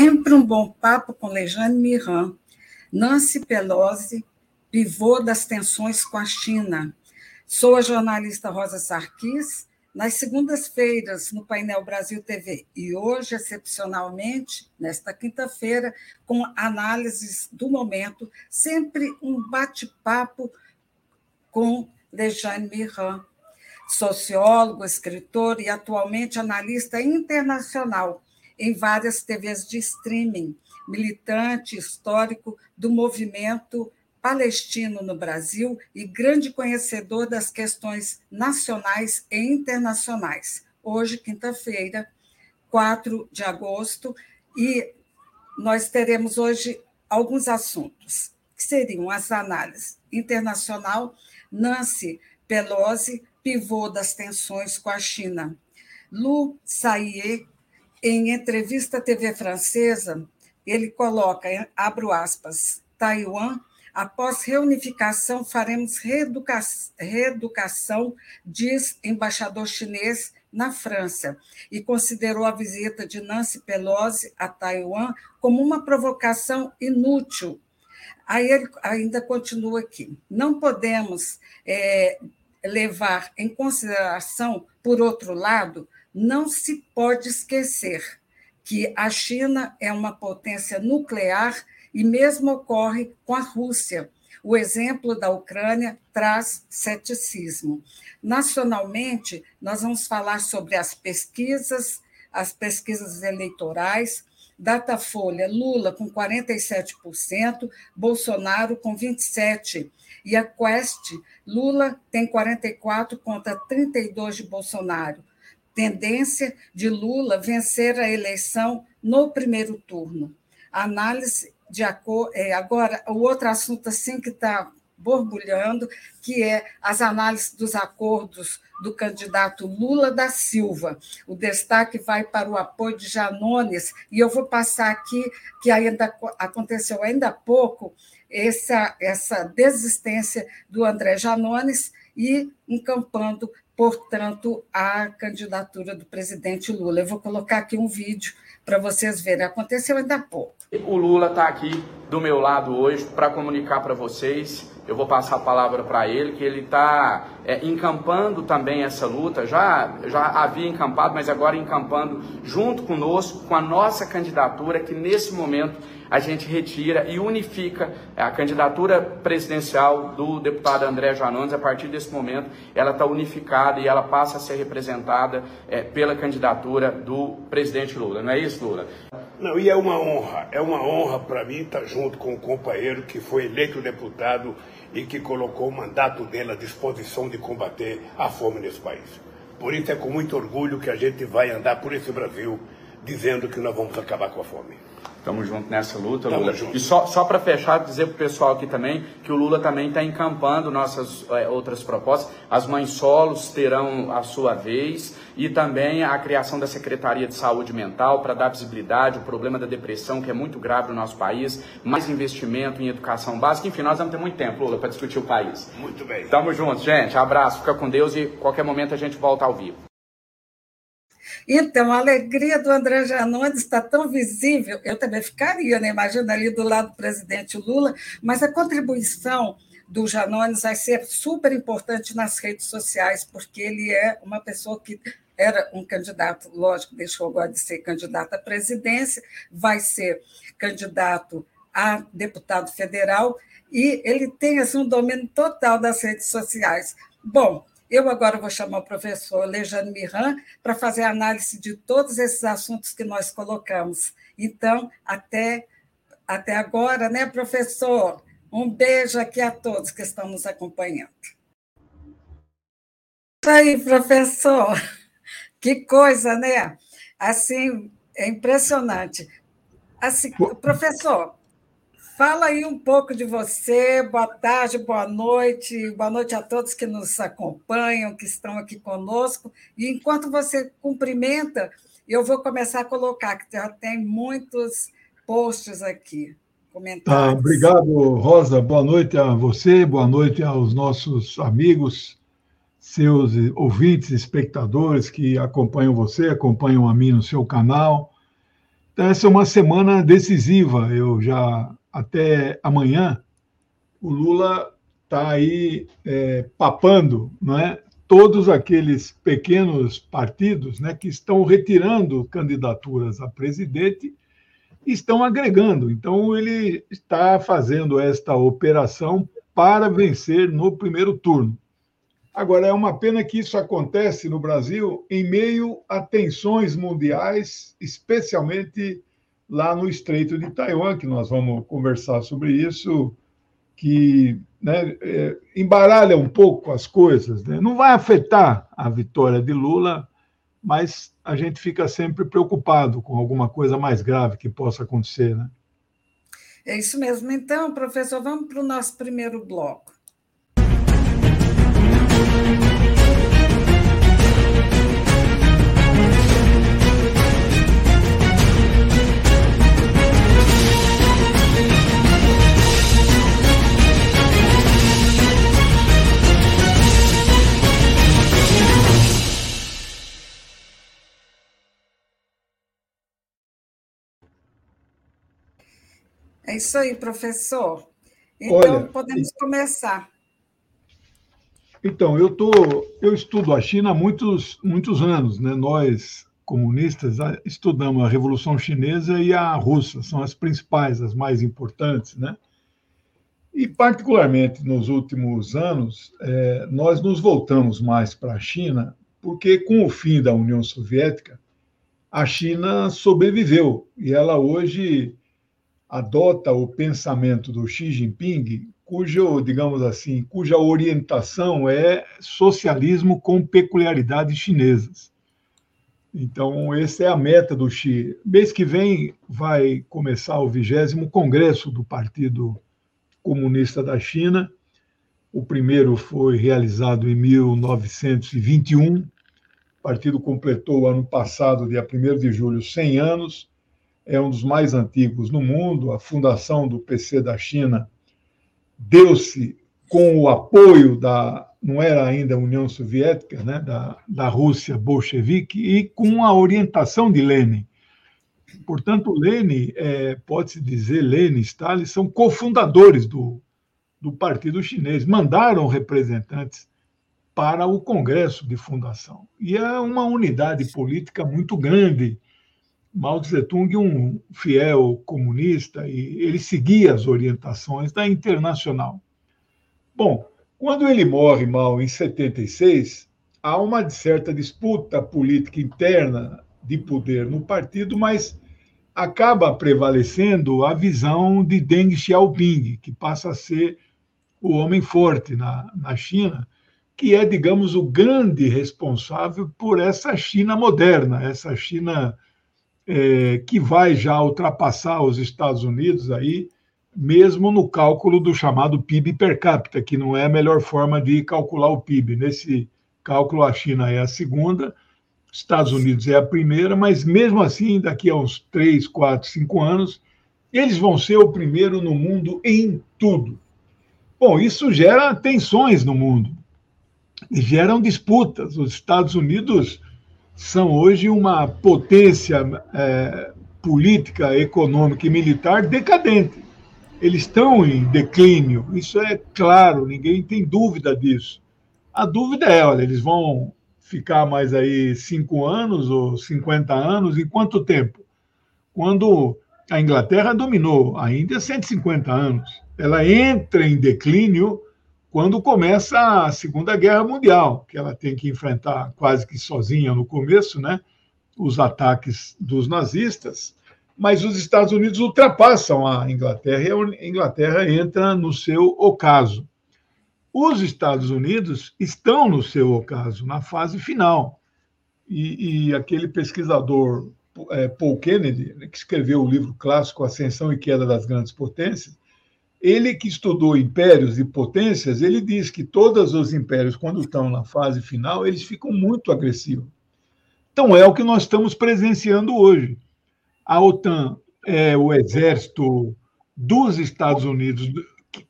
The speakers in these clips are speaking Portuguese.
Sempre um bom papo com Lejane Miran, Nancy Pelosi, pivô das tensões com a China. Sou a jornalista Rosa Sarquis, nas segundas-feiras no painel Brasil TV e hoje, excepcionalmente, nesta quinta-feira, com análises do momento, sempre um bate-papo com Lejane Miran, sociólogo, escritor e atualmente analista internacional em várias TVs de streaming, militante histórico do movimento palestino no Brasil e grande conhecedor das questões nacionais e internacionais. Hoje, quinta-feira, 4 de agosto, e nós teremos hoje alguns assuntos, que seriam as análises internacional, Nancy Pelosi, pivô das tensões com a China. Lu Saie, em entrevista à TV francesa, ele coloca, abro aspas, Taiwan Após reunificação, faremos reeduca reeducação, diz embaixador chinês na França, e considerou a visita de Nancy Pelosi a Taiwan como uma provocação inútil. Aí ele ainda continua aqui. Não podemos é, levar em consideração, por outro lado, não se pode esquecer que a China é uma potência nuclear e mesmo ocorre com a Rússia. O exemplo da Ucrânia traz ceticismo. Nacionalmente, nós vamos falar sobre as pesquisas, as pesquisas eleitorais, Datafolha, Lula com 47%, Bolsonaro com 27%. E a Quest, Lula tem 44 contra 32 de Bolsonaro. Tendência de Lula vencer a eleição no primeiro turno. Análise de acordo. É, agora, o outro assunto assim que está borbulhando, que é as análises dos acordos do candidato Lula da Silva. O destaque vai para o apoio de Janones, e eu vou passar aqui que ainda aconteceu ainda há pouco essa, essa desistência do André Janones e encampando, portanto, a candidatura do presidente Lula. Eu vou colocar aqui um vídeo para vocês verem. Aconteceu ainda há pouco. O Lula está aqui do meu lado hoje para comunicar para vocês. Eu vou passar a palavra para ele, que ele está é, encampando também essa luta. Já, já havia encampado, mas agora encampando junto conosco, com a nossa candidatura, que nesse momento a gente retira e unifica a candidatura presidencial do deputado André Janones. A partir desse momento, ela está unificada e ela passa a ser representada é, pela candidatura do presidente Lula. Não é isso, Lula? Não, e é uma honra, é uma honra para mim estar junto com um companheiro que foi eleito deputado e que colocou o mandato dele à disposição de combater a fome nesse país. Por isso é com muito orgulho que a gente vai andar por esse Brasil dizendo que nós vamos acabar com a fome. Estamos juntos nessa luta, Lula. Junto. E só, só para fechar, dizer para o pessoal aqui também que o Lula também está encampando nossas é, outras propostas. As mães solos terão a sua vez e também a criação da Secretaria de Saúde Mental para dar visibilidade ao problema da depressão, que é muito grave no nosso país, mais investimento em educação básica. Enfim, nós vamos ter muito tempo, Lula, para discutir o país. Muito bem. Tamo juntos, gente. Abraço, fica com Deus e qualquer momento a gente volta ao vivo. Então, a alegria do André Janones está tão visível, eu também ficaria, né? imagina ali do lado do presidente Lula, mas a contribuição do Janones vai ser super importante nas redes sociais, porque ele é uma pessoa que era um candidato, lógico, deixou agora de ser candidato à presidência, vai ser candidato a deputado federal, e ele tem assim, um domínio total das redes sociais. Bom, eu agora vou chamar o professor Lejane Miran para fazer a análise de todos esses assuntos que nós colocamos. Então, até, até agora, né, professor? Um beijo aqui a todos que estão nos acompanhando. Isso aí, professor. Que coisa, né? Assim, é impressionante. Assim, professor, Fala aí um pouco de você. Boa tarde, boa noite. Boa noite a todos que nos acompanham, que estão aqui conosco. E enquanto você cumprimenta, eu vou começar a colocar, que já tem muitos posts aqui. Ah, obrigado, Rosa. Boa noite a você, boa noite aos nossos amigos, seus ouvintes, espectadores que acompanham você, acompanham a mim no seu canal. Então, essa é uma semana decisiva. Eu já, até amanhã, o Lula está aí é, papando não é? todos aqueles pequenos partidos né, que estão retirando candidaturas a presidente e estão agregando. Então, ele está fazendo esta operação para vencer no primeiro turno. Agora, é uma pena que isso acontece no Brasil em meio a tensões mundiais, especialmente lá no Estreito de Taiwan, que nós vamos conversar sobre isso, que né, é, embaralha um pouco as coisas. Né? Não vai afetar a vitória de Lula, mas a gente fica sempre preocupado com alguma coisa mais grave que possa acontecer. Né? É isso mesmo. Então, professor, vamos para o nosso primeiro bloco. É isso aí, professor. Então, Olha, podemos começar. Então, eu, tô, eu estudo a China há muitos, muitos anos. Né? Nós, comunistas, estudamos a Revolução Chinesa e a Russa, são as principais, as mais importantes. Né? E, particularmente nos últimos anos, é, nós nos voltamos mais para a China, porque com o fim da União Soviética, a China sobreviveu e ela hoje adota o pensamento do Xi Jinping, cujo, digamos assim, cuja orientação é socialismo com peculiaridades chinesas. Então, essa é a meta do Xi. Mês que vem vai começar o vigésimo congresso do Partido Comunista da China. O primeiro foi realizado em 1921. O partido completou ano passado, dia 1 de julho, 100 anos é um dos mais antigos no mundo. A fundação do PC da China deu-se com o apoio da, não era ainda a União Soviética, né, da, da Rússia bolchevique, e com a orientação de Lenin. Portanto, Lenin, é, pode-se dizer, Lenin e Stalin são cofundadores do, do Partido Chinês, mandaram representantes para o Congresso de Fundação. E é uma unidade política muito grande, Mao Tse-tung um fiel comunista e ele seguia as orientações da Internacional. Bom, quando ele morre, Mao, em 76, há uma certa disputa política interna de poder no partido, mas acaba prevalecendo a visão de Deng Xiaoping, que passa a ser o homem forte na, na China, que é, digamos, o grande responsável por essa China moderna, essa China é, que vai já ultrapassar os Estados Unidos aí, mesmo no cálculo do chamado PIB per capita, que não é a melhor forma de calcular o PIB. Nesse cálculo, a China é a segunda, Estados Unidos é a primeira, mas mesmo assim, daqui a uns três, quatro, cinco anos, eles vão ser o primeiro no mundo em tudo. Bom, isso gera tensões no mundo, geram disputas. Os Estados Unidos são hoje uma potência é, política, econômica e militar decadente. Eles estão em declínio, isso é claro, ninguém tem dúvida disso. A dúvida é, olha, eles vão ficar mais aí cinco anos ou 50 anos, em quanto tempo? Quando a Inglaterra dominou a Índia 150 anos, ela entra em declínio quando começa a Segunda Guerra Mundial, que ela tem que enfrentar quase que sozinha no começo, né, os ataques dos nazistas, mas os Estados Unidos ultrapassam a Inglaterra e a Inglaterra entra no seu ocaso. Os Estados Unidos estão no seu ocaso, na fase final. E, e aquele pesquisador é, Paul Kennedy, que escreveu o livro clássico Ascensão e Queda das Grandes Potências, ele que estudou impérios e potências, ele diz que todos os impérios, quando estão na fase final, eles ficam muito agressivos. Então, é o que nós estamos presenciando hoje. A OTAN é o exército dos Estados Unidos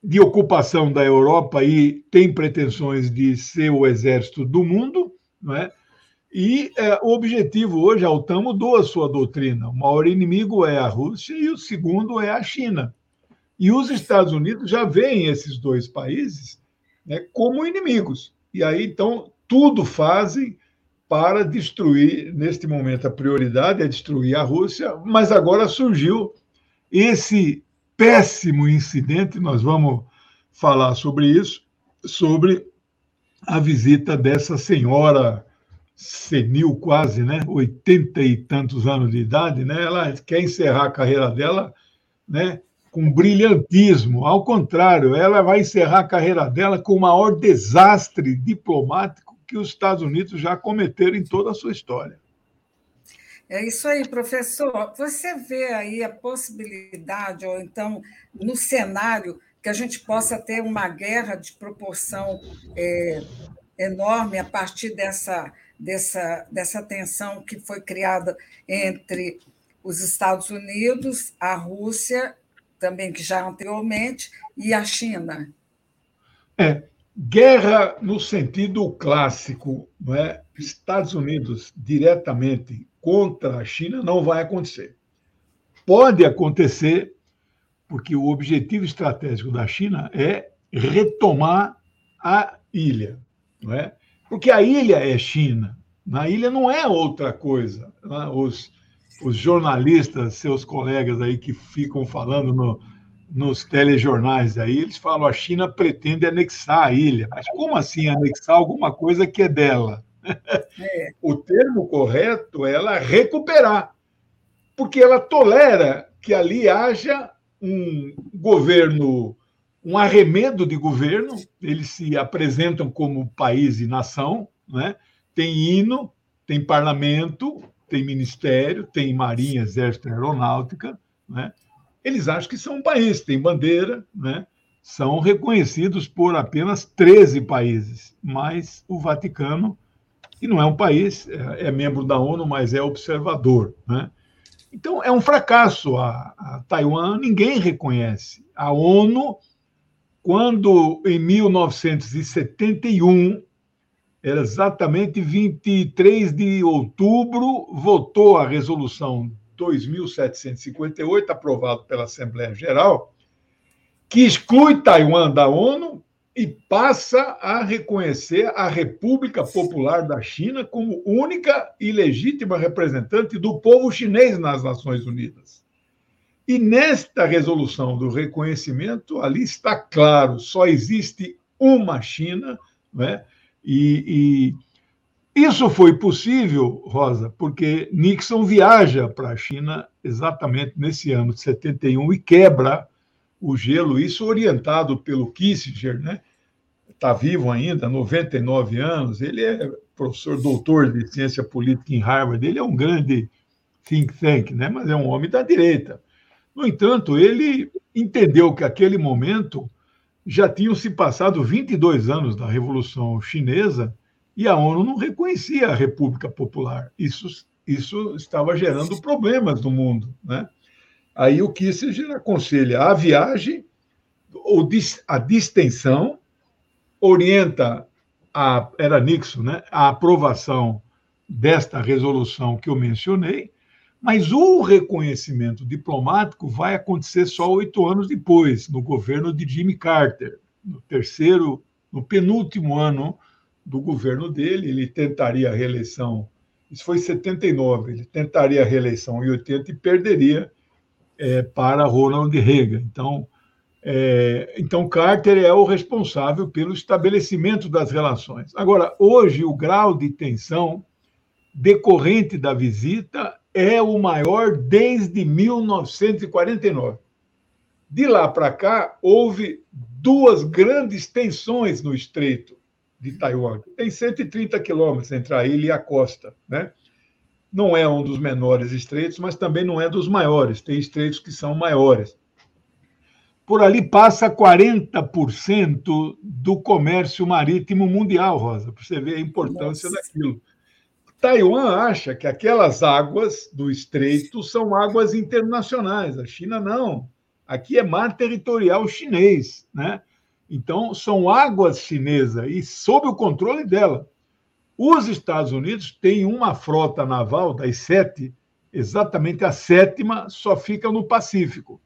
de ocupação da Europa e tem pretensões de ser o exército do mundo, não é? E é, o objetivo hoje, a OTAN mudou a sua doutrina. O maior inimigo é a Rússia e o segundo é a China. E os Estados Unidos já veem esses dois países né, como inimigos. E aí, então, tudo fazem para destruir, neste momento, a prioridade é destruir a Rússia, mas agora surgiu esse péssimo incidente, nós vamos falar sobre isso, sobre a visita dessa senhora senil quase, né, oitenta e tantos anos de idade, né, ela quer encerrar a carreira dela, né, com brilhantismo. Ao contrário, ela vai encerrar a carreira dela com o maior desastre diplomático que os Estados Unidos já cometeram em toda a sua história. É isso aí, professor. Você vê aí a possibilidade, ou então no cenário, que a gente possa ter uma guerra de proporção é, enorme a partir dessa dessa, dessa tensão que foi criada entre os Estados Unidos, a Rússia, também que já anteriormente, e a China. É, guerra no sentido clássico, não é? Estados Unidos diretamente contra a China não vai acontecer. Pode acontecer porque o objetivo estratégico da China é retomar a ilha, não é? Porque a ilha é China. Na ilha não é outra coisa. Né? Os, os jornalistas, seus colegas aí que ficam falando no, nos telejornais aí, eles falam a China pretende anexar a ilha. Mas como assim anexar alguma coisa que é dela? É. O termo correto é ela recuperar, porque ela tolera que ali haja um governo um arremedo de governo, eles se apresentam como país e nação, né? tem hino, tem parlamento, tem ministério, tem marinha, exército, aeronáutica, né? eles acham que são um país, tem bandeira, né? são reconhecidos por apenas 13 países, mas o Vaticano, que não é um país, é, é membro da ONU, mas é observador. Né? Então, é um fracasso. A, a Taiwan ninguém reconhece. A ONU quando em 1971, era exatamente 23 de outubro, votou a resolução 2758, aprovado pela Assembleia Geral, que exclui Taiwan da ONU e passa a reconhecer a República Popular da China como única e legítima representante do povo chinês nas Nações Unidas. E nesta resolução do reconhecimento, ali está claro, só existe uma China, né? E, e isso foi possível, Rosa, porque Nixon viaja para a China exatamente nesse ano de 71 e quebra o gelo, isso orientado pelo Kissinger, né? Está vivo ainda, 99 anos, ele é professor doutor de ciência política em Harvard, ele é um grande think tank, né? mas é um homem da direita. No entanto, ele entendeu que aquele momento já tinham se passado 22 anos da Revolução Chinesa e a ONU não reconhecia a República Popular. Isso, isso estava gerando problemas no mundo. Né? Aí o Kissinger aconselha a viagem, ou a distensão, orienta, a, era Nixon, né, a aprovação desta resolução que eu mencionei, mas o reconhecimento diplomático vai acontecer só oito anos depois, no governo de Jimmy Carter, no terceiro, no penúltimo ano do governo dele. Ele tentaria a reeleição, isso foi em 79, ele tentaria a reeleição em 80 e perderia é, para Ronald Reagan. Então, é, então, Carter é o responsável pelo estabelecimento das relações. Agora, hoje, o grau de tensão decorrente da visita é o maior desde 1949. De lá para cá, houve duas grandes tensões no estreito de Taiwan. Tem 130 quilômetros entre a ilha e a costa. Né? Não é um dos menores estreitos, mas também não é dos maiores. Tem estreitos que são maiores. Por ali passa 40% do comércio marítimo mundial, Rosa, para você ver a importância Nossa. daquilo. Taiwan acha que aquelas águas do estreito são águas internacionais. A China não. Aqui é mar territorial chinês, né? Então, são águas chinesas e sob o controle dela. Os Estados Unidos têm uma frota naval das sete, exatamente a sétima só fica no Pacífico,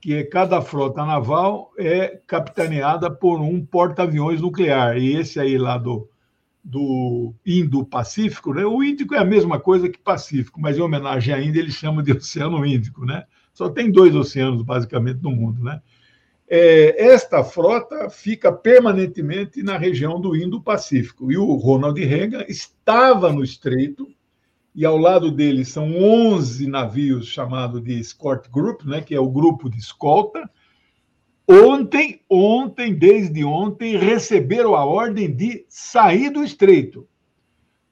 que é cada frota naval é capitaneada por um porta-aviões nuclear. E esse aí lá do, do Indo-Pacífico, né? o Índico é a mesma coisa que Pacífico, mas em homenagem à Índia eles chamam de Oceano Índico, né? Só tem dois oceanos, basicamente, no mundo, né? É, esta frota fica permanentemente na região do Indo-Pacífico. E o Ronald Reagan estava no estreito, e ao lado dele são 11 navios chamados de Escort Group, né, que é o grupo de escolta, Ontem, ontem, desde ontem, receberam a ordem de sair do estreito.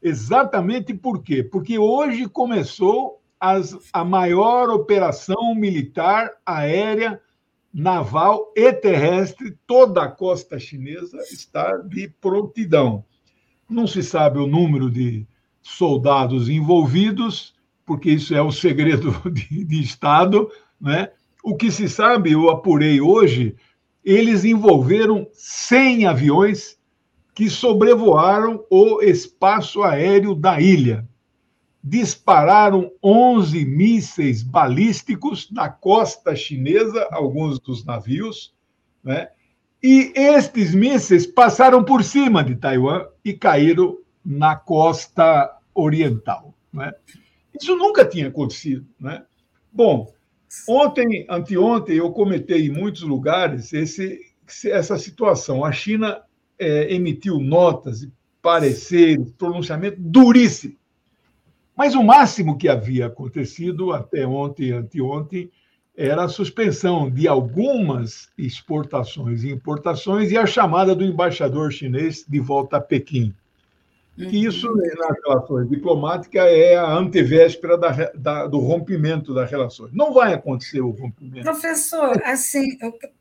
Exatamente por quê? Porque hoje começou as, a maior operação militar aérea, naval e terrestre. Toda a costa chinesa está de prontidão. Não se sabe o número de soldados envolvidos, porque isso é o segredo de, de Estado, né? O que se sabe, eu apurei hoje, eles envolveram 100 aviões que sobrevoaram o espaço aéreo da ilha. Dispararam 11 mísseis balísticos da costa chinesa, alguns dos navios, né? e estes mísseis passaram por cima de Taiwan e caíram na costa oriental. Né? Isso nunca tinha acontecido. Né? Bom, Ontem, anteontem, eu comentei em muitos lugares esse, essa situação. A China é, emitiu notas, pareceres, pronunciamento duríssimo. Mas o máximo que havia acontecido até ontem anteontem era a suspensão de algumas exportações e importações e a chamada do embaixador chinês de volta a Pequim que isso, né, nas relações diplomáticas, é a antevéspera da, da, do rompimento das relações. Não vai acontecer o rompimento. Professor, assim,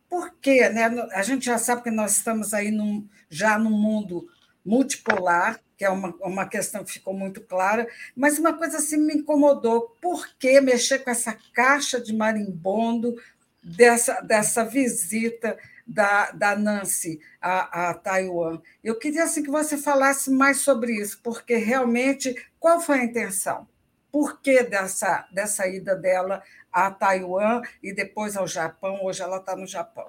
por quê? Né? A gente já sabe que nós estamos aí num, já num mundo multipolar, que é uma, uma questão que ficou muito clara, mas uma coisa assim me incomodou. Por que mexer com essa caixa de marimbondo dessa, dessa visita da, da Nancy a, a Taiwan. Eu queria assim, que você falasse mais sobre isso, porque realmente qual foi a intenção? Por que dessa, dessa ida dela a Taiwan e depois ao Japão? Hoje ela está no Japão.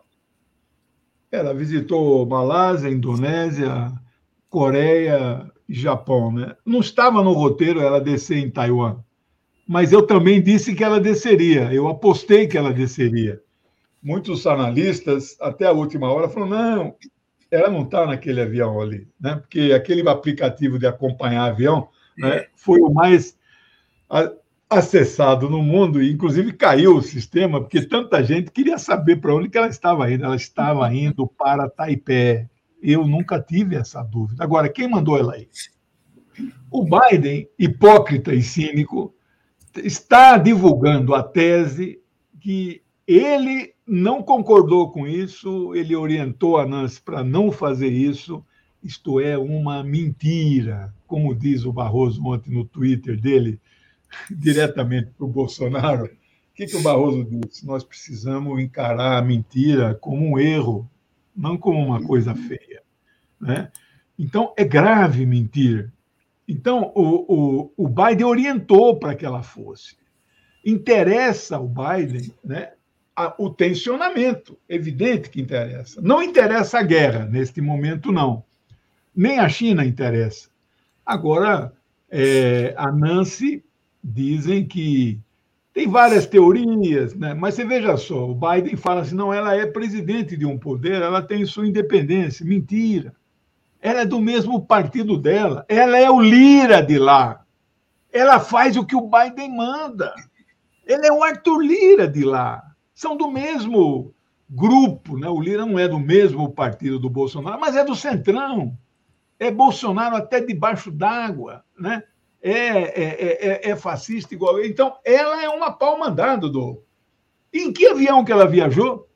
Ela visitou Malásia, Indonésia, Coreia e Japão. Né? Não estava no roteiro ela descer em Taiwan, mas eu também disse que ela desceria. Eu apostei que ela desceria muitos analistas, até a última hora, falaram: não, ela não está naquele avião ali, né? porque aquele aplicativo de acompanhar avião né, foi o mais acessado no mundo, e inclusive caiu o sistema, porque tanta gente queria saber para onde que ela estava indo. Ela estava indo para Taipei. Eu nunca tive essa dúvida. Agora, quem mandou ela ir? O Biden, hipócrita e cínico, está divulgando a tese que ele não concordou com isso, ele orientou a Nancy para não fazer isso. Isto é uma mentira, como diz o Barroso ontem no Twitter dele, diretamente para o Bolsonaro. O que, que o Barroso disse? Nós precisamos encarar a mentira como um erro, não como uma coisa feia. Né? Então, é grave mentir. Então, o, o, o Biden orientou para que ela fosse. Interessa ao Biden né, o tensionamento, evidente que interessa. Não interessa a guerra neste momento, não. Nem a China interessa. Agora, é, a Nancy dizem que tem várias teorias, né? mas você veja só, o Biden fala assim, não, ela é presidente de um poder, ela tem sua independência. Mentira. Ela é do mesmo partido dela, ela é o Lira de lá. Ela faz o que o Biden manda. Ele é o Arthur Lira de lá são do mesmo grupo, né? O Lira não é do mesmo partido do Bolsonaro, mas é do Centrão. É Bolsonaro até debaixo d'água, né? É, é, é, é, fascista igual. Então, ela é uma pau mandado do. Em que avião que ela viajou?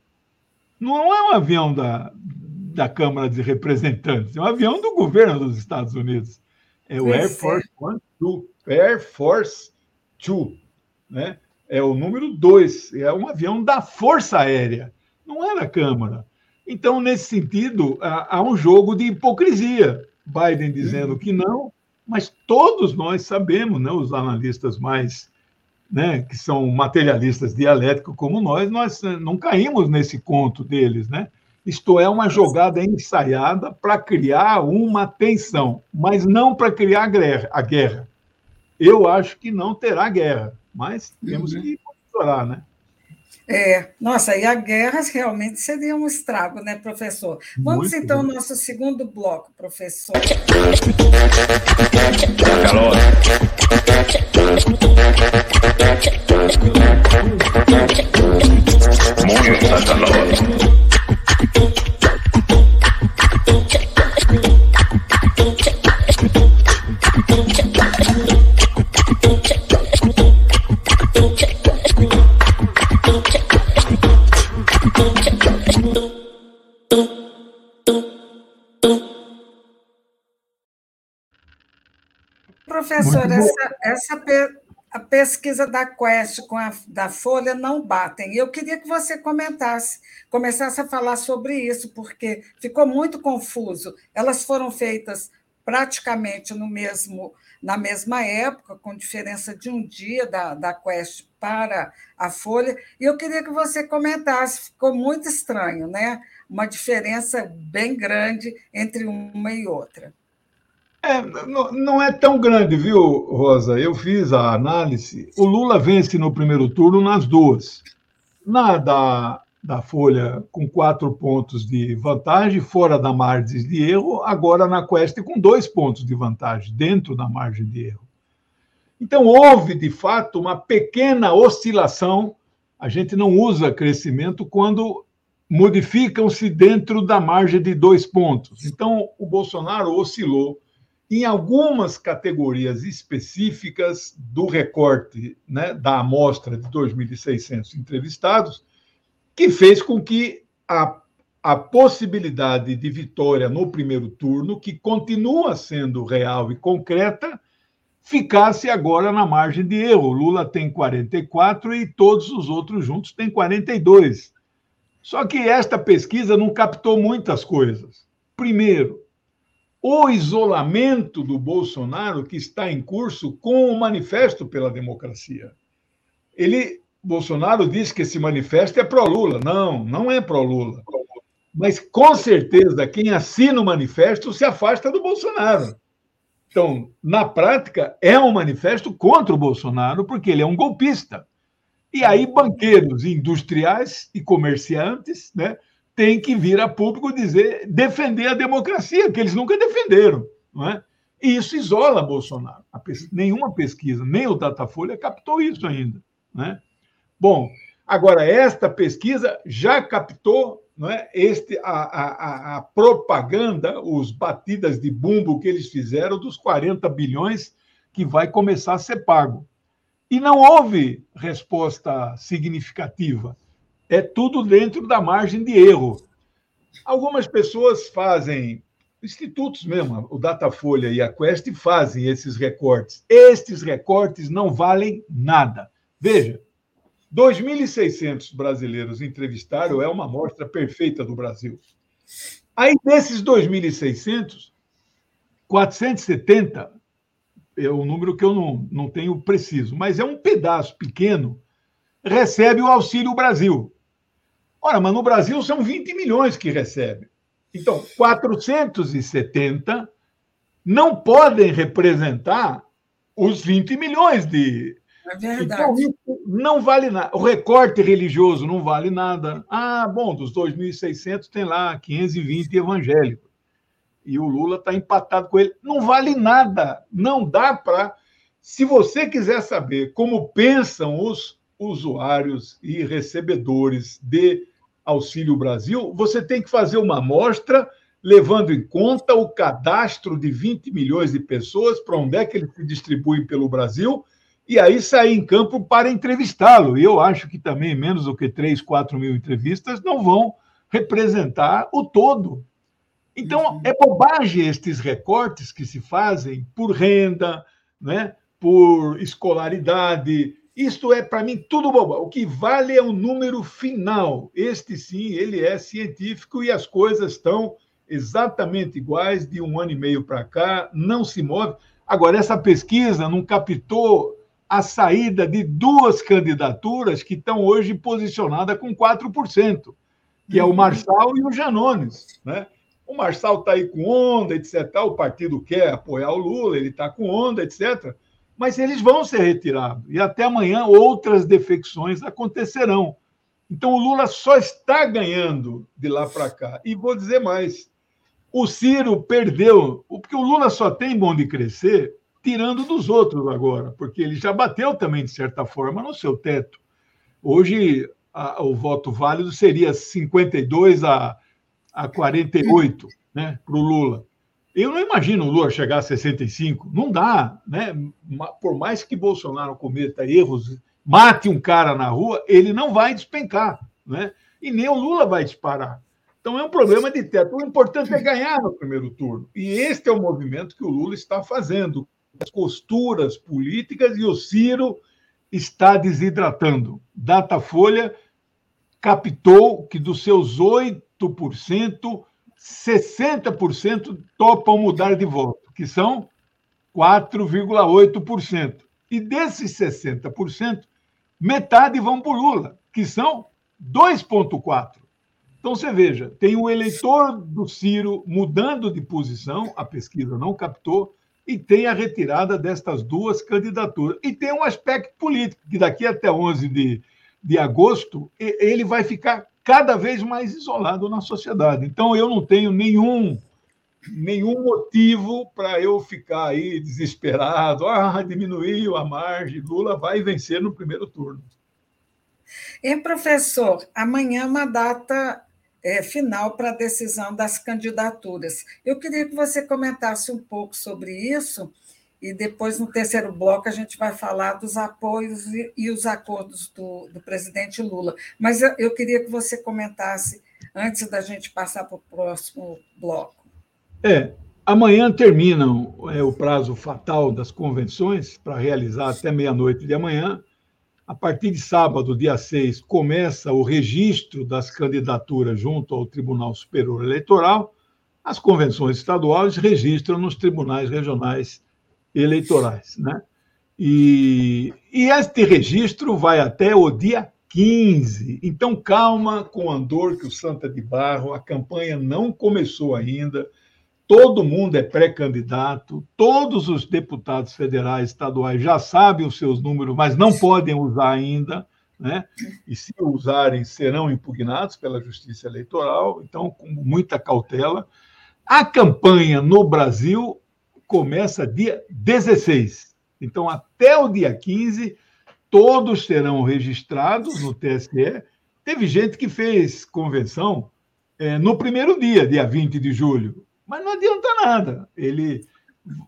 Não é um avião da, da Câmara de Representantes, é um avião do governo dos Estados Unidos. É o Air Force One, Two, Air Force Two, né? É o número dois, é um avião da Força Aérea, não é da Câmara. Então, nesse sentido, há, um jogo de hipocrisia. Biden dizendo que não, Mas todos nós sabemos, né, os analistas mais, né, que são materialistas dialéticos como nós, nós eh, não caímos nesse conto deles, né? Isto é uma jogada ensaiada para criar uma tensão, mas não para criar a guerra. Eu acho que não terá guerra, mas temos uhum. que monitorar, né? É, nossa, e a guerra realmente seria um estrago, né, professor? Vamos Muito então ao nosso segundo bloco, professor. Calor. Muito calor. Professor, essa, essa a pesquisa da Quest com a da Folha não batem. Eu queria que você comentasse, começasse a falar sobre isso, porque ficou muito confuso. Elas foram feitas praticamente no mesmo na mesma época, com diferença de um dia da, da Quest para a Folha, e eu queria que você comentasse, ficou muito estranho, né? Uma diferença bem grande entre uma e outra. É, não, não é tão grande, viu, Rosa? Eu fiz a análise. O Lula vence no primeiro turno nas duas. Na da, da Folha, com quatro pontos de vantagem, fora da margem de erro, agora na Quest com dois pontos de vantagem, dentro da margem de erro. Então, houve, de fato, uma pequena oscilação. A gente não usa crescimento quando modificam-se dentro da margem de dois pontos. Então, o Bolsonaro oscilou em algumas categorias específicas do recorte né, da amostra de 2.600 entrevistados, que fez com que a, a possibilidade de vitória no primeiro turno, que continua sendo real e concreta, ficasse agora na margem de erro. Lula tem 44 e todos os outros juntos têm 42. Só que esta pesquisa não captou muitas coisas. Primeiro, o isolamento do Bolsonaro que está em curso com o Manifesto pela Democracia. Ele, Bolsonaro diz que esse manifesto é pró-Lula. Não, não é pró-Lula. Mas, com certeza, quem assina o manifesto se afasta do Bolsonaro. Então, na prática, é um manifesto contra o Bolsonaro, porque ele é um golpista. E aí, banqueiros, industriais e comerciantes, né, tem que vir a público dizer, defender a democracia, que eles nunca defenderam. Não é? E isso isola Bolsonaro. Pes... Nenhuma pesquisa, nem o Datafolha captou isso ainda. Né? Bom, agora, esta pesquisa já captou não é, este, a, a, a propaganda, os batidas de bumbo que eles fizeram dos 40 bilhões que vai começar a ser pago. E não houve resposta significativa é tudo dentro da margem de erro. Algumas pessoas fazem, institutos mesmo, o Datafolha e a Quest fazem esses recortes. Estes recortes não valem nada. Veja, 2.600 brasileiros entrevistaram, é uma amostra perfeita do Brasil. Aí, desses 2.600, 470 é um número que eu não, não tenho preciso, mas é um pedaço pequeno, recebe o Auxílio Brasil. Ora, mas no Brasil são 20 milhões que recebem. Então, 470 não podem representar os 20 milhões de. É verdade. Então, isso não vale nada. O recorte religioso não vale nada. Ah, bom, dos 2.600 tem lá 520 evangélicos. E o Lula está empatado com ele. Não vale nada. Não dá para. Se você quiser saber como pensam os usuários e recebedores de Auxílio Brasil, você tem que fazer uma amostra levando em conta o cadastro de 20 milhões de pessoas, para onde é que eles se distribuem pelo Brasil, e aí sair em campo para entrevistá-lo. E eu acho que também menos do que 3, 4 mil entrevistas não vão representar o todo. Então, é bobagem estes recortes que se fazem por renda, né, por escolaridade, isto é, para mim, tudo bobo. O que vale é o número final. Este, sim, ele é científico e as coisas estão exatamente iguais de um ano e meio para cá, não se move. Agora, essa pesquisa não captou a saída de duas candidaturas que estão hoje posicionadas com 4%, que é o uhum. Marçal e o Janones. Né? O Marçal está aí com onda, etc. O partido quer apoiar o Lula, ele está com onda, etc. Mas eles vão ser retirados. E até amanhã outras defecções acontecerão. Então o Lula só está ganhando de lá para cá. E vou dizer mais: o Ciro perdeu, porque o Lula só tem bom de crescer tirando dos outros agora, porque ele já bateu também, de certa forma, no seu teto. Hoje, a, o voto válido seria 52 a, a 48 né, para o Lula. Eu não imagino o Lula chegar a 65, não dá. Né? Por mais que Bolsonaro cometa erros, mate um cara na rua, ele não vai despencar. Né? E nem o Lula vai disparar. Então é um problema de teto. O importante é ganhar no primeiro turno. E este é o movimento que o Lula está fazendo. As costuras políticas e o Ciro está desidratando. Datafolha captou que dos seus 8%, 60% topam mudar de voto, que são 4,8%. E desses 60%, metade vão para o Lula, que são 2,4%. Então, você veja, tem o eleitor do Ciro mudando de posição, a pesquisa não captou, e tem a retirada destas duas candidaturas. E tem um aspecto político, que daqui até 11 de, de agosto, ele vai ficar cada vez mais isolado na sociedade. Então, eu não tenho nenhum nenhum motivo para eu ficar aí desesperado. Ah, diminuiu a margem, Lula vai vencer no primeiro turno. E, professor, amanhã é uma data é, final para a decisão das candidaturas. Eu queria que você comentasse um pouco sobre isso, e depois, no terceiro bloco, a gente vai falar dos apoios e, e os acordos do, do, presidente Lula. Mas eu, eu, queria que você comentasse antes da gente passar para o próximo bloco. É, amanhã termina é, o prazo fatal das convenções para realizar até meia-noite de amanhã. A partir de sábado, dia 6, começa o registro das candidaturas junto ao Tribunal Superior Eleitoral. As convenções estaduais registram nos tribunais regionais eleitorais. Né? E, e este registro vai até o dia 15. Então, calma com o Andor, que o Santa de Barro, a campanha não começou ainda todo mundo é pré-candidato, todos os deputados federais, estaduais já sabem os seus números, mas não podem usar ainda, né? E se usarem, serão impugnados pela Justiça Eleitoral, então, com muita cautela. A campanha no Brasil começa dia 16. Então, até o dia 15, todos serão registrados no TSE. Teve gente que fez convenção é, no primeiro dia, dia 20 de julho. Mas não adianta nada. Ele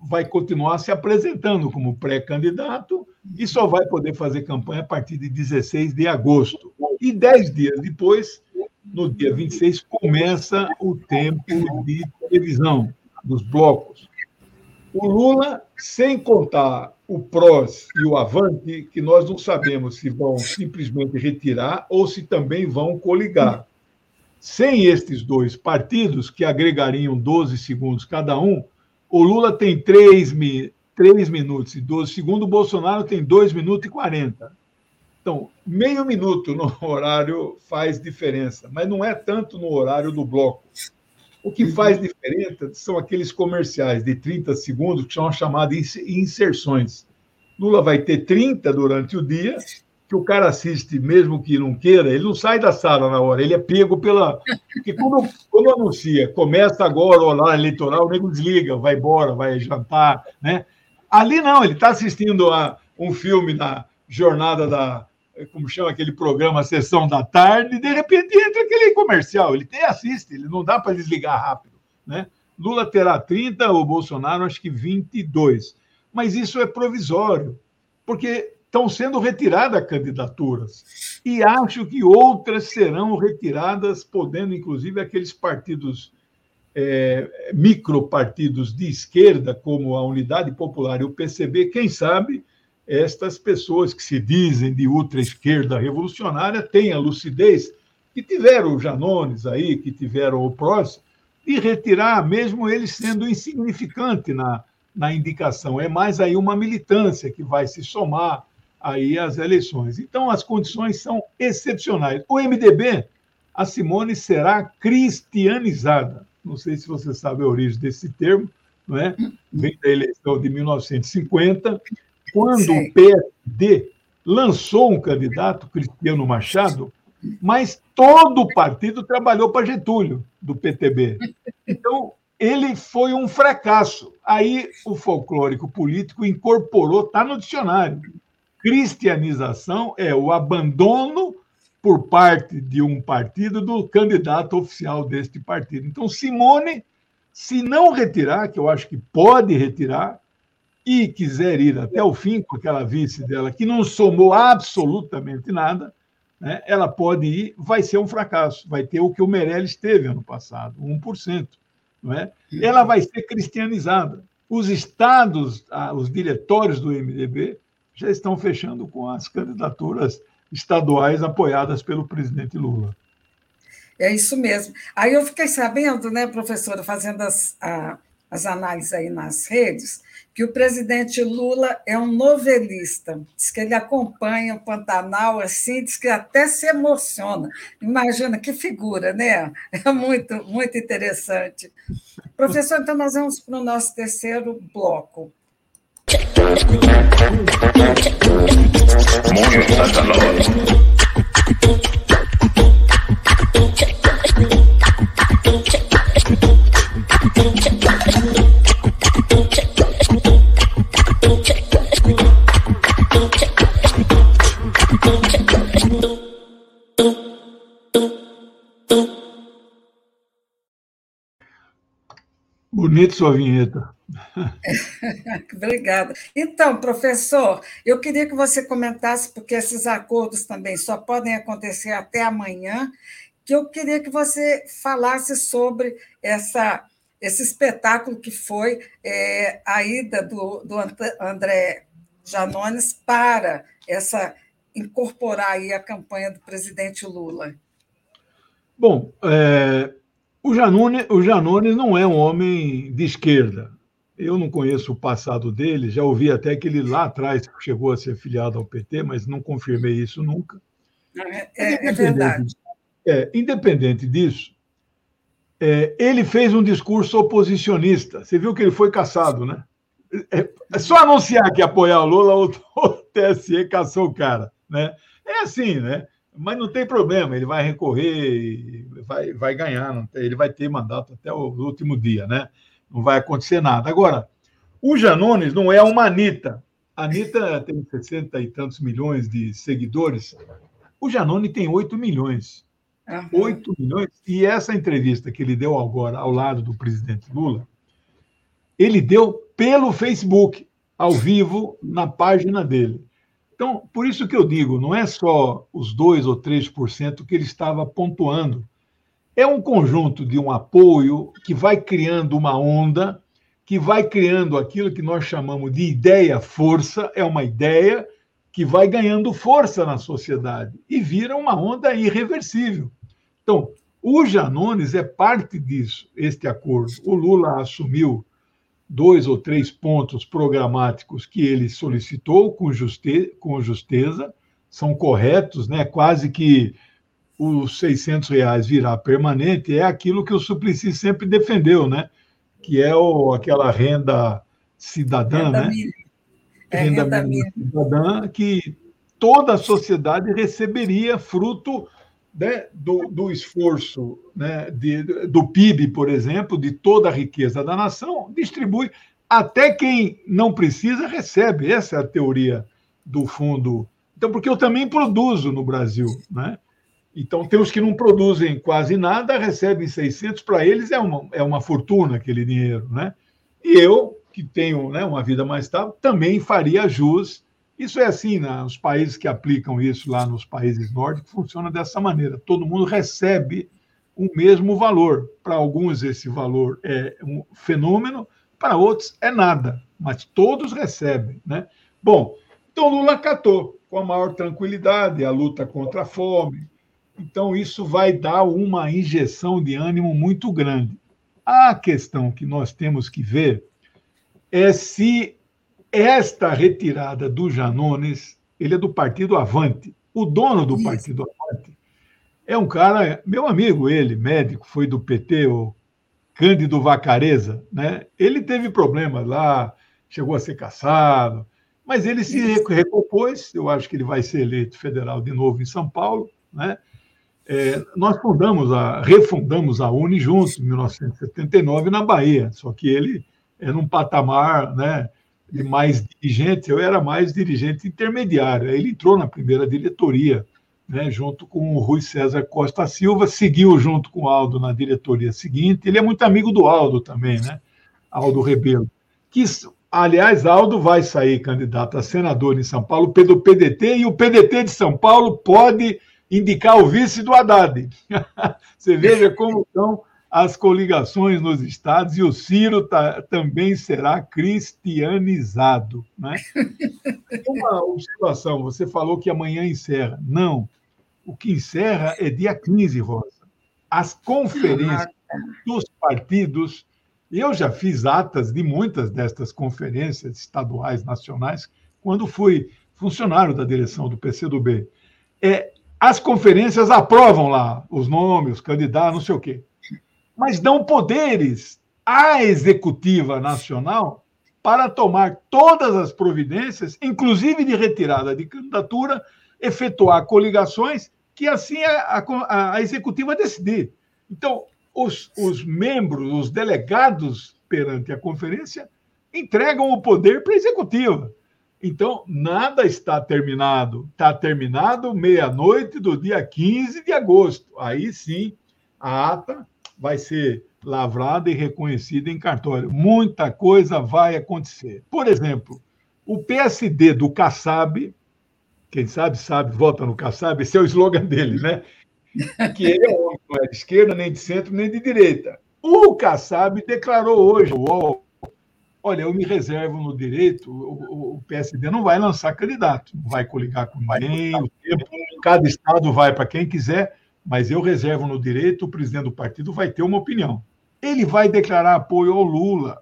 vai continuar se apresentando como pré-candidato e só vai poder fazer campanha a partir de 16 de agosto. E dez dias depois, no dia 26, começa o tempo de televisão dos blocos. O Lula, sem contar o PROS e o Avante, que nós não sabemos se vão simplesmente retirar ou se também vão coligar. Sem estes dois partidos, que agregariam 12 segundos cada um, o Lula tem 3, 3 minutos e 12 segundos, o Bolsonaro tem 2 minutos e 40. Então, meio minuto no horário faz diferença, mas não é tanto no horário do bloco. O que faz diferença são aqueles comerciais de 30 segundos, que são chamadas inserções. Lula vai ter 30 durante o dia que o cara assiste, mesmo que não queira, ele não sai da sala na hora, ele é pego pela. Porque quando, quando anuncia, começa agora o horário eleitoral, o nego desliga, vai embora, vai jantar, né? Ali não, ele está assistindo a um filme na jornada da. Como chama aquele programa, Sessão da Tarde, e de repente entra aquele comercial. Ele tem assiste, ele não dá para desligar rápido. Né? Lula terá 30, o Bolsonaro acho que 22. Mas isso é provisório, porque estão sendo retiradas candidaturas. E acho que outras serão retiradas, podendo, inclusive, aqueles partidos, é, micropartidos de esquerda, como a Unidade Popular e o PCB, quem sabe estas pessoas que se dizem de ultra-esquerda revolucionária têm a lucidez que tiveram o Janones aí, que tiveram o PROS, de retirar, mesmo ele sendo insignificante na, na indicação, é mais aí uma militância que vai se somar aí às eleições. Então, as condições são excepcionais. O MDB, a Simone será cristianizada. Não sei se você sabe a origem desse termo, não é? Vem da eleição de 1950, quando Sim. o PSD lançou um candidato, Cristiano Machado, mas todo o partido trabalhou para Getúlio, do PTB. Então, ele foi um fracasso. Aí o folclórico político incorporou, está no dicionário. Cristianização é o abandono por parte de um partido do candidato oficial deste partido. Então, Simone, se não retirar, que eu acho que pode retirar, e quiser ir até o fim com aquela vice dela, que não somou absolutamente nada, né, ela pode ir, vai ser um fracasso, vai ter o que o Meirelles teve ano passado, 1%. Não é? Ela vai ser cristianizada. Os estados, os diretórios do MDB já estão fechando com as candidaturas estaduais apoiadas pelo presidente Lula. É isso mesmo. Aí eu fiquei sabendo, né, professora, fazendo as, a, as análises aí nas redes, que o presidente Lula é um novelista. Diz que ele acompanha o Pantanal assim, diz que até se emociona. Imagina que figura, né? É muito, muito interessante. Professor, então nós vamos para o nosso terceiro bloco. Bonita sua vinheta. Obrigada. Então, professor, eu queria que você comentasse, porque esses acordos também só podem acontecer até amanhã, que eu queria que você falasse sobre essa, esse espetáculo que foi é, a ida do, do André Janones para essa incorporar aí a campanha do presidente Lula. Bom, é, o Janones, o Janones não é um homem de esquerda. Eu não conheço o passado dele, já ouvi até que ele lá atrás chegou a ser filiado ao PT, mas não confirmei isso nunca. É, é, é verdade. É, independente disso, é, ele fez um discurso oposicionista. Você viu que ele foi caçado, né? É, é só anunciar que apoiar o Lula, o, o TSE caçou o cara, né? É assim, né? Mas não tem problema, ele vai recorrer, vai, vai ganhar, ele vai ter mandato até o último dia, né? Não vai acontecer nada. Agora, o Janones não é uma Anitta. A Anitta tem 60 e tantos milhões de seguidores. O Janone tem 8 milhões. Uhum. 8 milhões. E essa entrevista que ele deu agora ao lado do presidente Lula, ele deu pelo Facebook, ao vivo, na página dele. Então, por isso que eu digo, não é só os 2 ou 3% que ele estava pontuando. É um conjunto de um apoio que vai criando uma onda, que vai criando aquilo que nós chamamos de ideia-força, é uma ideia que vai ganhando força na sociedade e vira uma onda irreversível. Então, o Janones é parte disso, este acordo. O Lula assumiu dois ou três pontos programáticos que ele solicitou com, juste, com justeza, são corretos, né? quase que os 600 reais virar permanente, é aquilo que o Suplicy sempre defendeu, né? que é o, aquela renda cidadã, renda né? É, renda, renda cidadã, que toda a sociedade receberia fruto né, do, do, esforço né, de, do PIB, por exemplo, de toda a riqueza da nação, distribui. Até quem não precisa recebe. Essa é a teoria do fundo. Então, porque eu também produzo no Brasil. Né? Então, tem os que não produzem quase nada, recebem 600, para eles é uma, é uma fortuna aquele dinheiro. Né? E eu, que tenho né, uma vida mais estável, também faria jus isso é assim, né? os países que aplicam isso lá nos países nórdicos funciona dessa maneira. Todo mundo recebe o mesmo valor. Para alguns esse valor é um fenômeno, para outros é nada, mas todos recebem, né? Bom, então Lula acatou com a maior tranquilidade a luta contra a fome. Então isso vai dar uma injeção de ânimo muito grande. A questão que nós temos que ver é se esta retirada do Janones, ele é do partido Avante. O dono do Isso. partido Avante é um cara, meu amigo, ele, médico, foi do PT, o Cândido Vacareza, né? Ele teve problemas lá, chegou a ser caçado, mas ele se recompôs. Eu acho que ele vai ser eleito federal de novo em São Paulo, né? É, nós fundamos a, refundamos a Uni juntos, em 1979, na Bahia, só que ele é num patamar né, de mais dirigente, eu era mais dirigente intermediário. Ele entrou na primeira diretoria, né, junto com o Rui César Costa Silva, seguiu junto com o Aldo na diretoria seguinte. Ele é muito amigo do Aldo também, né? Aldo Rebelo. Que, aliás, Aldo vai sair candidato a senador em São Paulo pelo PDT, e o PDT de São Paulo pode indicar o vice do Haddad. Você veja como estão as coligações nos estados, e o Ciro tá, também será cristianizado. Né? Uma observação: você falou que amanhã encerra. Não. O que encerra é dia 15, Rosa. As conferências dos partidos. Eu já fiz atas de muitas destas conferências estaduais, nacionais, quando fui funcionário da direção do PCdoB. É, as conferências aprovam lá os nomes, os candidatos, não sei o quê, mas dão poderes à executiva nacional para tomar todas as providências, inclusive de retirada de candidatura, efetuar coligações, que assim a, a, a executiva decidir. Então, os, os membros, os delegados perante a conferência, entregam o poder para a executiva. Então, nada está terminado. Está terminado meia-noite do dia 15 de agosto. Aí sim, a ata vai ser lavrada e reconhecida em cartório. Muita coisa vai acontecer. Por exemplo, o PSD do Kassab, quem sabe, sabe, vota no Kassab, esse é o slogan dele, né? Que ele é homem, não é de esquerda, nem de centro, nem de direita. O Kassab declarou hoje, olha, eu me reservo no direito, o, PSD não vai lançar candidato, não vai coligar com ninguém, cada estado vai para quem quiser, mas eu reservo no direito, o presidente do partido vai ter uma opinião. Ele vai declarar apoio ao Lula.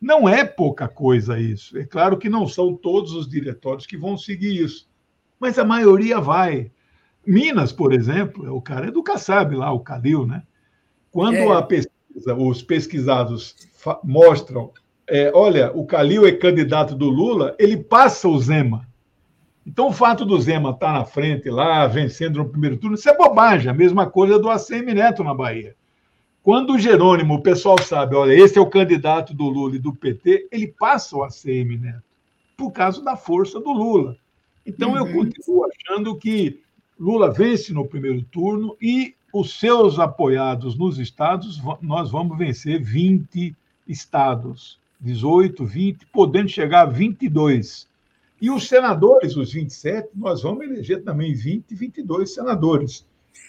Não é pouca coisa isso. É claro que não são todos os diretórios que vão seguir isso, mas a maioria vai. Minas, por exemplo, o cara é do Kassab lá, o Calil, né? Quando é. a pesquisa, os pesquisados mostram é, olha, o Calil é candidato do Lula, ele passa o Zema. Então, o fato do Zema estar tá na frente lá, vencendo no primeiro turno, isso é bobagem. A mesma coisa do ACM Neto na Bahia. Quando o Jerônimo, o pessoal sabe, olha, esse é o candidato do Lula e do PT, ele passa o ACM Neto, por causa da força do Lula. Então, uhum. eu continuo achando que Lula vence no primeiro turno e os seus apoiados nos estados, nós vamos vencer 20 estados. 18, 20, podendo chegar a 22. E os senadores, os 27, nós vamos eleger também 20, 22 senadores.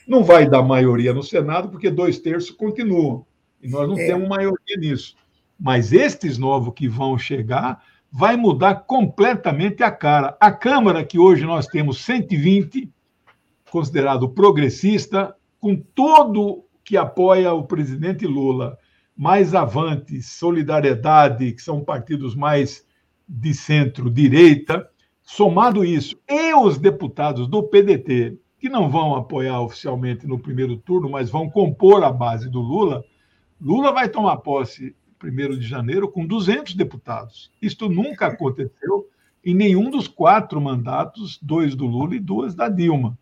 Não vai dar maioria no Senado, porque dois terços continuam. E nós não é. temos maioria nisso. Mas estes novos que vão chegar vai mudar completamente a cara. A Câmara, que hoje nós temos 120, considerado progressista, com todo que apoia o presidente Lula mais Avante, Solidariedade, que são partidos mais de centro-direita, somado isso, e os deputados do PDT, que não vão apoiar oficialmente no primeiro turno, mas vão compor a base do Lula, Lula vai tomar posse 1 de janeiro com 200 deputados. Isto nunca aconteceu em nenhum dos quatro mandatos, dois do Lula e duas da Dilma.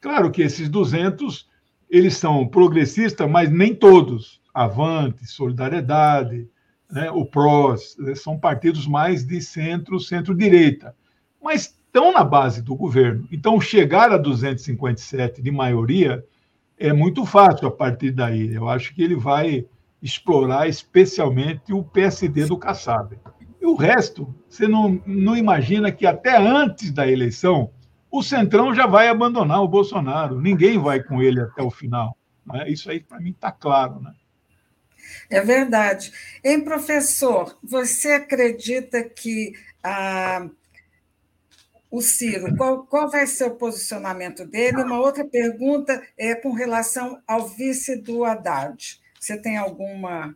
Claro que esses 200 eles são progressistas, mas nem todos. Avante, Solidariedade, né, o PROS, né, são partidos mais de centro, centro-direita, mas estão na base do governo. Então, chegar a 257 de maioria é muito fácil a partir daí. Eu acho que ele vai explorar especialmente o PSD do Kassab. E o resto, você não, não imagina que até antes da eleição, o Centrão já vai abandonar o Bolsonaro. Ninguém vai com ele até o final. Né? Isso aí, para mim, está claro. Né? É verdade. Em professor, você acredita que ah, o Ciro, qual, qual vai ser o posicionamento dele? Uma outra pergunta é com relação ao vice do Haddad. Você tem alguma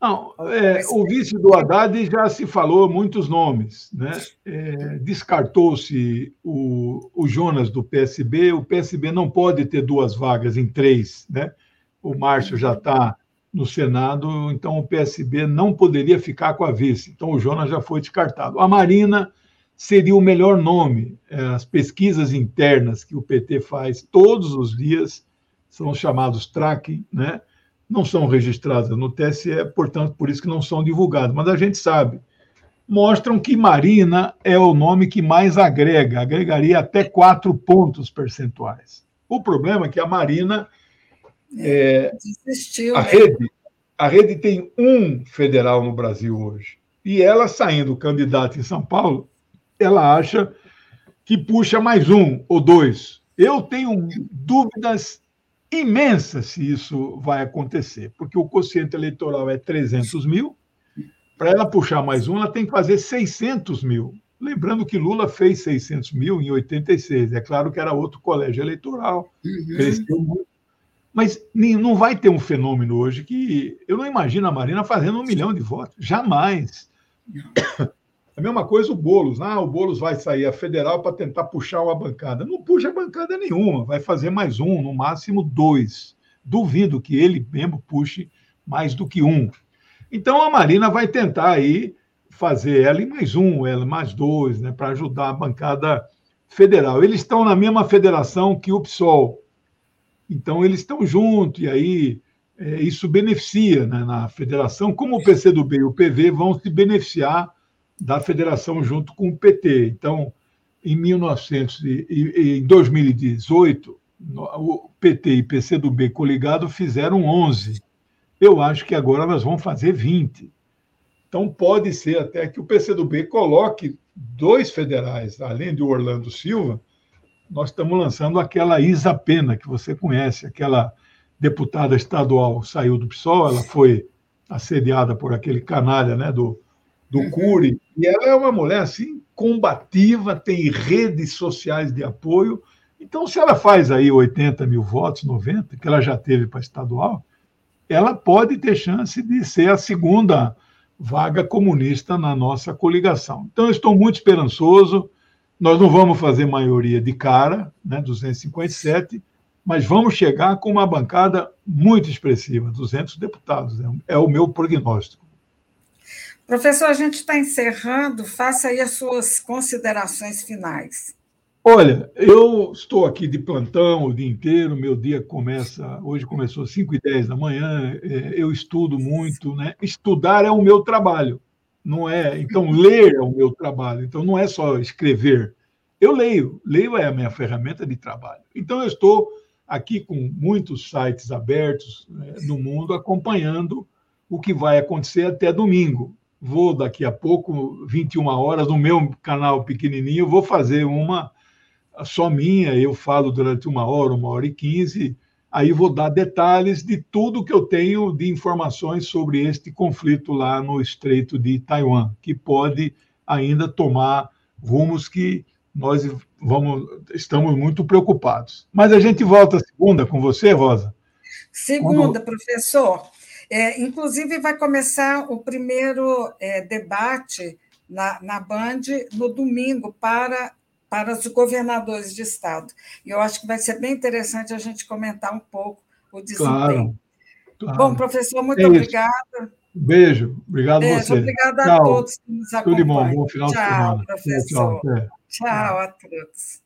Não, é, o vice do Haddad já se falou muitos nomes. Né? É, Descartou-se o, o, Jonas do PSB. O PSB não pode ter duas vagas em três. Né? O Márcio já está no Senado, então o PSB não poderia ficar com a vice. Então o Jonas já foi descartado. A Marina seria o melhor nome. É, as pesquisas internas que o PT faz todos os dias são chamados tracking, né? não são registradas no TSE, portanto, por isso que não são divulgadas. Mas a gente sabe, mostram que Marina é o nome que mais agrega, agregaria até quatro pontos percentuais. O problema é que a Marina. É, Desistiu, a, né? rede, a rede tem um federal no Brasil hoje. E ela, saindo candidata em São Paulo, ela acha que puxa mais um ou dois. Eu tenho dúvidas imensa se isso vai acontecer, porque o quociente eleitoral é 300 mil. Para ela puxar mais um, ela tem que fazer 600 mil. Lembrando que Lula fez 600 mil em 86. É claro que era outro colégio eleitoral, uhum. cresceu muito. Mas não vai ter um fenômeno hoje que eu não imagino a Marina fazendo um milhão de votos. Jamais. A mesma coisa o Boulos. Ah, o Boulos vai sair a federal para tentar puxar uma bancada. Não puxa bancada nenhuma, vai fazer mais um, no máximo dois. Duvido que ele mesmo puxe mais do que um. Então a Marina vai tentar aí fazer ela e mais um, ela mais dois, né, para ajudar a bancada federal. Eles estão na mesma federação que o PSOL. Então eles estão juntos, e aí é, isso beneficia né, na federação, como o PCdoB e o PV vão se beneficiar da federação junto com o PT. Então, em 1900 e, em 2018, o PT e PCdoB coligado fizeram 11. Eu acho que agora nós vamos fazer 20. Então, pode ser até que o PCdoB coloque dois federais, além de Orlando Silva, nós estamos lançando aquela Isa Pena, que você conhece, aquela deputada estadual saiu do PSOL, ela foi assediada por aquele canalha né, do, do uhum. Cury, e ela é uma mulher assim combativa, tem redes sociais de apoio. Então, se ela faz aí 80 mil votos, 90, que ela já teve para estadual, ela pode ter chance de ser a segunda vaga comunista na nossa coligação. Então, eu estou muito esperançoso. Nós não vamos fazer maioria de cara, né, 257, mas vamos chegar com uma bancada muito expressiva, 200 deputados. É, é o meu prognóstico. Professor, a gente está encerrando, faça aí as suas considerações finais. Olha, eu estou aqui de plantão o dia inteiro, meu dia começa, hoje começou às 5 e 10 da manhã, é, eu estudo muito, né? Estudar é o meu trabalho, não é? Então, ler é o meu trabalho, então não é só escrever. Eu leio, leio é a minha ferramenta de trabalho. Então, eu estou aqui com muitos sites abertos né, no mundo, acompanhando o que vai acontecer até domingo vou daqui a pouco, 21 horas, no meu canal pequenininho, vou fazer uma só minha, eu falo durante uma hora, uma hora e quinze, aí vou dar detalhes de tudo que eu tenho de informações sobre este conflito lá no Estreito de Taiwan, que pode ainda tomar rumos que nós vamos, estamos muito preocupados. Mas a gente volta segunda com você, Rosa? Segunda, Quando... professor. É, inclusive, vai começar o primeiro é, debate na, na Band no domingo para, para os governadores de Estado. E eu acho que vai ser bem interessante a gente comentar um pouco o desempenho. Claro, claro. Bom, professor, muito é obrigada. Beijo, obrigado Beijo, você. Obrigada a todos que nos acompanham. Tudo bom, bom final tchau, de semana. Professor. Tchau, tchau, tchau a todos.